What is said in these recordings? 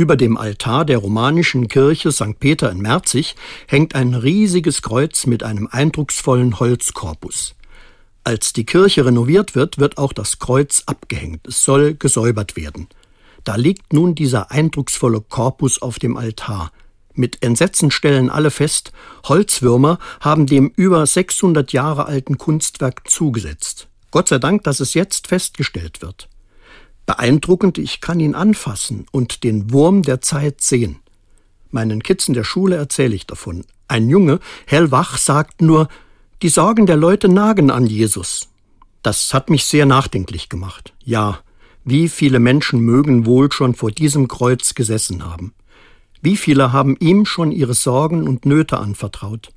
Über dem Altar der romanischen Kirche St. Peter in Merzig hängt ein riesiges Kreuz mit einem eindrucksvollen Holzkorpus. Als die Kirche renoviert wird, wird auch das Kreuz abgehängt. Es soll gesäubert werden. Da liegt nun dieser eindrucksvolle Korpus auf dem Altar. Mit Entsetzen stellen alle fest, Holzwürmer haben dem über 600 Jahre alten Kunstwerk zugesetzt. Gott sei Dank, dass es jetzt festgestellt wird. Beeindruckend, ich kann ihn anfassen und den Wurm der Zeit sehen. Meinen Kids in der Schule erzähle ich davon. Ein Junge, hellwach, sagt nur, die Sorgen der Leute nagen an Jesus. Das hat mich sehr nachdenklich gemacht. Ja, wie viele Menschen mögen wohl schon vor diesem Kreuz gesessen haben? Wie viele haben ihm schon ihre Sorgen und Nöte anvertraut?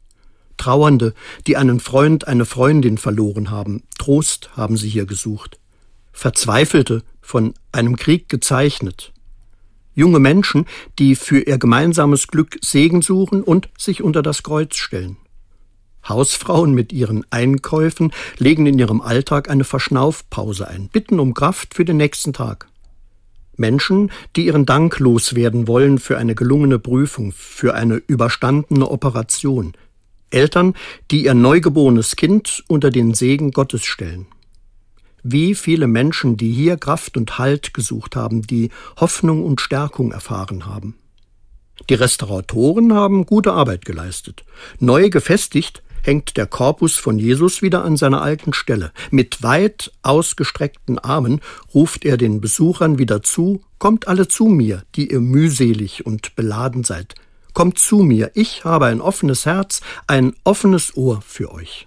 Trauernde, die einen Freund, eine Freundin verloren haben, Trost haben sie hier gesucht. Verzweifelte, von einem Krieg gezeichnet. Junge Menschen, die für ihr gemeinsames Glück Segen suchen und sich unter das Kreuz stellen. Hausfrauen mit ihren Einkäufen legen in ihrem Alltag eine Verschnaufpause ein, bitten um Kraft für den nächsten Tag. Menschen, die ihren Dank loswerden wollen für eine gelungene Prüfung, für eine überstandene Operation. Eltern, die ihr neugeborenes Kind unter den Segen Gottes stellen. Wie viele Menschen, die hier Kraft und Halt gesucht haben, die Hoffnung und Stärkung erfahren haben. Die Restauratoren haben gute Arbeit geleistet. Neu gefestigt hängt der Korpus von Jesus wieder an seiner alten Stelle. Mit weit ausgestreckten Armen ruft er den Besuchern wieder zu, Kommt alle zu mir, die ihr mühselig und beladen seid. Kommt zu mir, ich habe ein offenes Herz, ein offenes Ohr für euch.